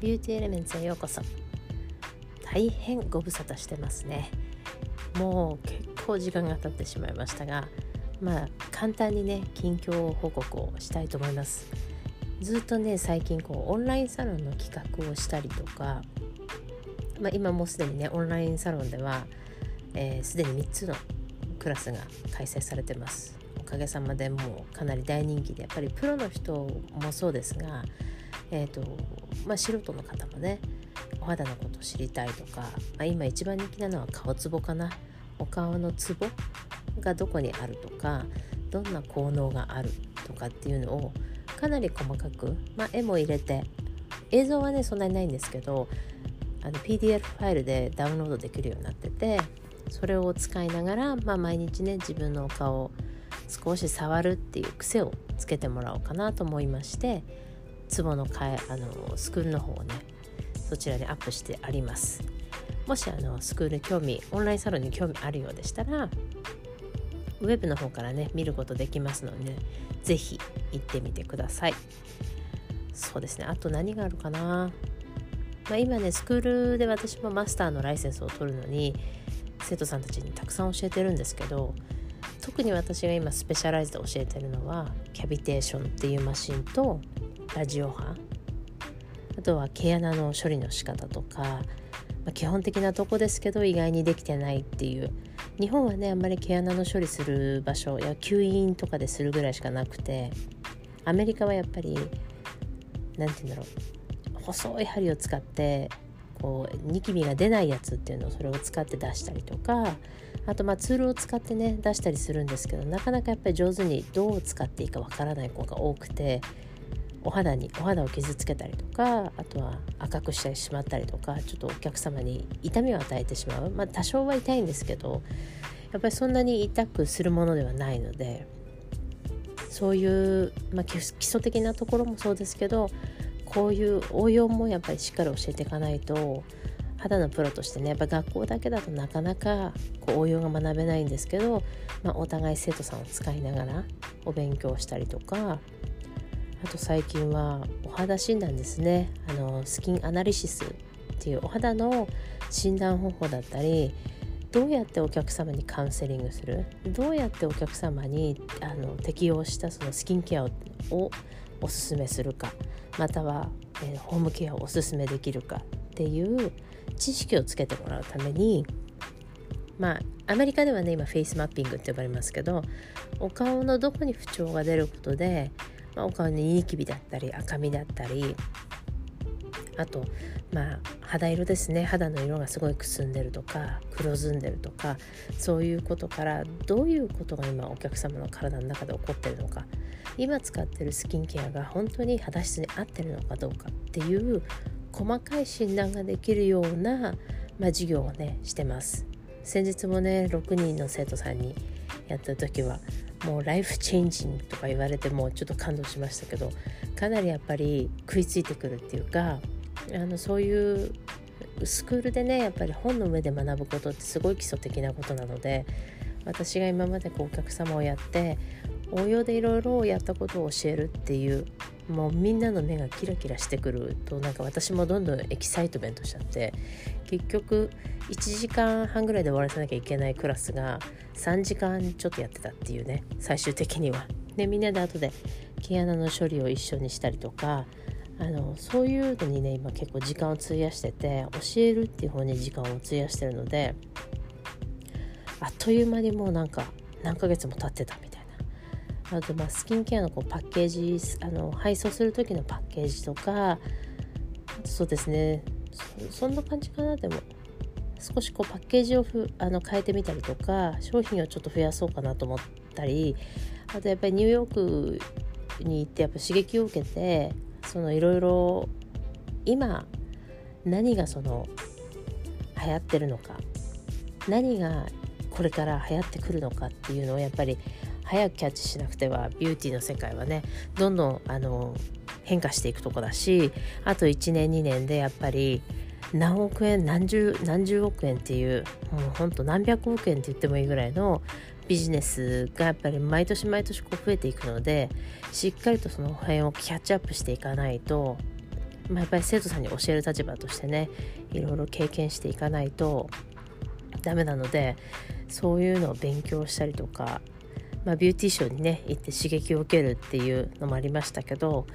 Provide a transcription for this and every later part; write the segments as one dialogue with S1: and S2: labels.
S1: ビューティーエレメンツへようこそ。大変ご無沙汰してますね。もう結構時間が経ってしまいましたがまあ簡単にね近況報告をしたいと思います。ずっとね最近こうオンラインサロンの企画をしたりとか、まあ、今もうすでにねオンラインサロンではすで、えー、に3つのクラスが開催されてます。おかげさまでもうかなり大人気でやっぱりプロの人もそうですが、えーとまあ、素人の方もねお肌のことを知りたいとか、まあ、今一番人気なのは顔ツボかな。お顔のツボがどこにあるとかどんな効能があるとかっていうのをかなり細かく、まあ、絵も入れて映像はねそんなにないんですけどあの PDF ファイルでダウンロードできるようになっててそれを使いながら、まあ、毎日ね自分のお顔を少し触るっていう癖をつけてもらおうかなと思いましてツボのかえあのスクールの方をねそちらにアップしてあります。もしあのスクール興味オンラインサロンに興味あるようでしたらウェブの方からね見ることできますので、ね、ぜひ行ってみてください。そうですね。あと何があるかな、まあ、今ねスクールで私もマスターのライセンスを取るのに生徒さんたちにたくさん教えてるんですけど特に私が今スペシャライズで教えてるのはキャビテーションっていうマシンとラジオ波あとは毛穴の処理の仕方とか、まあ、基本的なとこですけど意外にできてないっていう。日本はねあんまり毛穴の処理する場所や吸引とかでするぐらいしかなくてアメリカはやっぱり何て言うんだろう。細い針を使ってこうニキビが出ないやつっていうのをそれを使って出したりとかあとまあツールを使ってね出したりするんですけどなかなかやっぱり上手にどう使っていいかわからない子が多くてお肌にお肌を傷つけたりとかあとは赤くしてしまったりとかちょっとお客様に痛みを与えてしまう。まあ多少は痛いんですけどやっぱりそんなに痛くするものではないのでそういう、まあ、基礎的なところもそうですけどこういう応用もやっぱりしっかり教えていかないと肌のプロとしてねやっぱ学校だけだとなかなかこう応用が学べないんですけど、まあ、お互い生徒さんを使いながらお勉強したりとかあと最近はお肌診断ですね。あのスキンアナリシスっていうお肌の診断方法だったりどうやってお客様にカウンセリングする？どうやってお客様にあの適用したそのスキンケアをおすすめするか？または、えー、ホームケアをおすすめできるか？っていう知識をつけてもらうためにまあアメリカではね今フェイスマッピングって呼ばれますけどお顔のどこに不調が出ることでまあ、お顔にニキビだったり赤みだったりあとまあ肌色ですね。肌の色がすごいくすんでるとか黒ずんでるとかそういうことからどういうことが今お客様の体の中で起こってるのか今使ってるスキンケアが本当に肌質に合ってるのかどうかっていう細かい診断ができるような、まあ、授業をねしてます。先日もね6人の生徒さんにやった時はもうライフチェンジングとか言われてもちょっと感動しましたけどかなりやっぱり食いついてくるっていうかあのそういうスクールでねやっぱり本の上で学ぶことってすごい基礎的なことなので私が今までこうお客様をやって応用でいろいろやったことを教えるっていうもうみんなの目がキラキラしてくるとなんか私もどんどんエキサイトメントしちゃって結局1時間半ぐらいで終わらせなきゃいけないクラスが3時間ちょっとやってたっていうね最終的には。でみんなで後で毛穴の処理を一緒にしたりとかあのそういうのにね今結構時間を費やしてて教えるっていう方に時間を費やしてるのであっという間にもうなんか何ヶ月も経ってたみたいなあとまあスキンケアのこうパッケージあの配送する時のパッケージとかそうですね。そんな感じかな。でも少しこうパッケージをふあの変えてみたりとか商品をちょっと増やそうかなと思ったりあとやっぱりニューヨークに行ってやっぱ刺激を受けてそのいろいろ今何がその流行ってるのか何がこれから流行ってくるのかっていうのをやっぱり早くキャッチしなくてはビューティーの世界はねどんどんあの変化していくとこだしあと1年2年でやっぱり何億円何十何十億円っていうもうほんと何百億円って言ってもいいぐらいのビジネスがやっぱり毎年毎年こう増えていくのでしっかりとその辺をキャッチアップしていかないとまあ、やっぱり生徒さんに教える立場としてねいろいろ経験していかないとダメなのでそういうのを勉強したりとか、まあ、ビューティーショーにね行って刺激を受けるっていうのもありましたけど、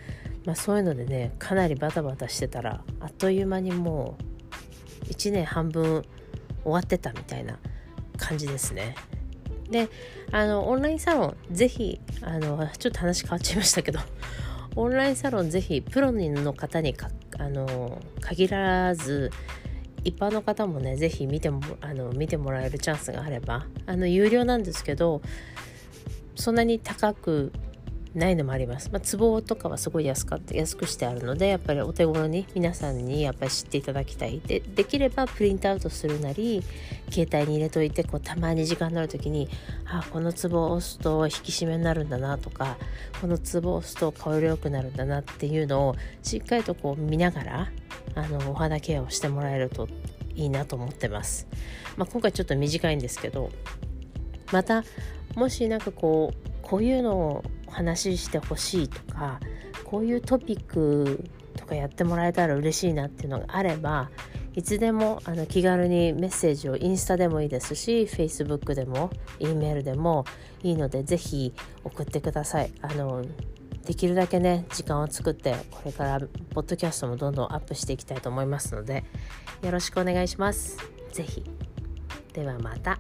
S1: まあ、そういうのでねかなりバタバタしてたらあっという間にもう1年半分終わってたみたいな感じですね。であのオンラインサロンぜひあのちょっと話変わっちゃいましたけどオンラインサロンぜひプロの方にあの限らず一般の方もねぜひ見てもあの見てもらえるチャンスがあればあの有料なんですけどそんなに高くないのもあります。まあ、壺とかはすごい安かって安くしてあるのでやっぱりお手頃に皆さんにやっぱり知っていただきたいでできればプリントアウトするなり携帯に入れといてこうたまに時間になる時にあこの壺を押すと引き締めになるんだなとかこの壺を押すと香り良くなるんだなっていうのをしっかりとこう見ながらあのお肌ケアをしてもらえるといいなと思ってます。まあ、今回ちょっと短いんですけどまたもしなんかこうこういうのを話してほしいとかこういうトピックとかやってもらえたら嬉しいなっていうのがあればいつでもあの気軽にメッセージをインスタでもいいですし Facebook でも E メールでもいいのでぜひ送ってくださいあのできるだけね時間を作ってこれからポッドキャストもどんどんアップしていきたいと思いますのでよろしくお願いします。ぜひではまた。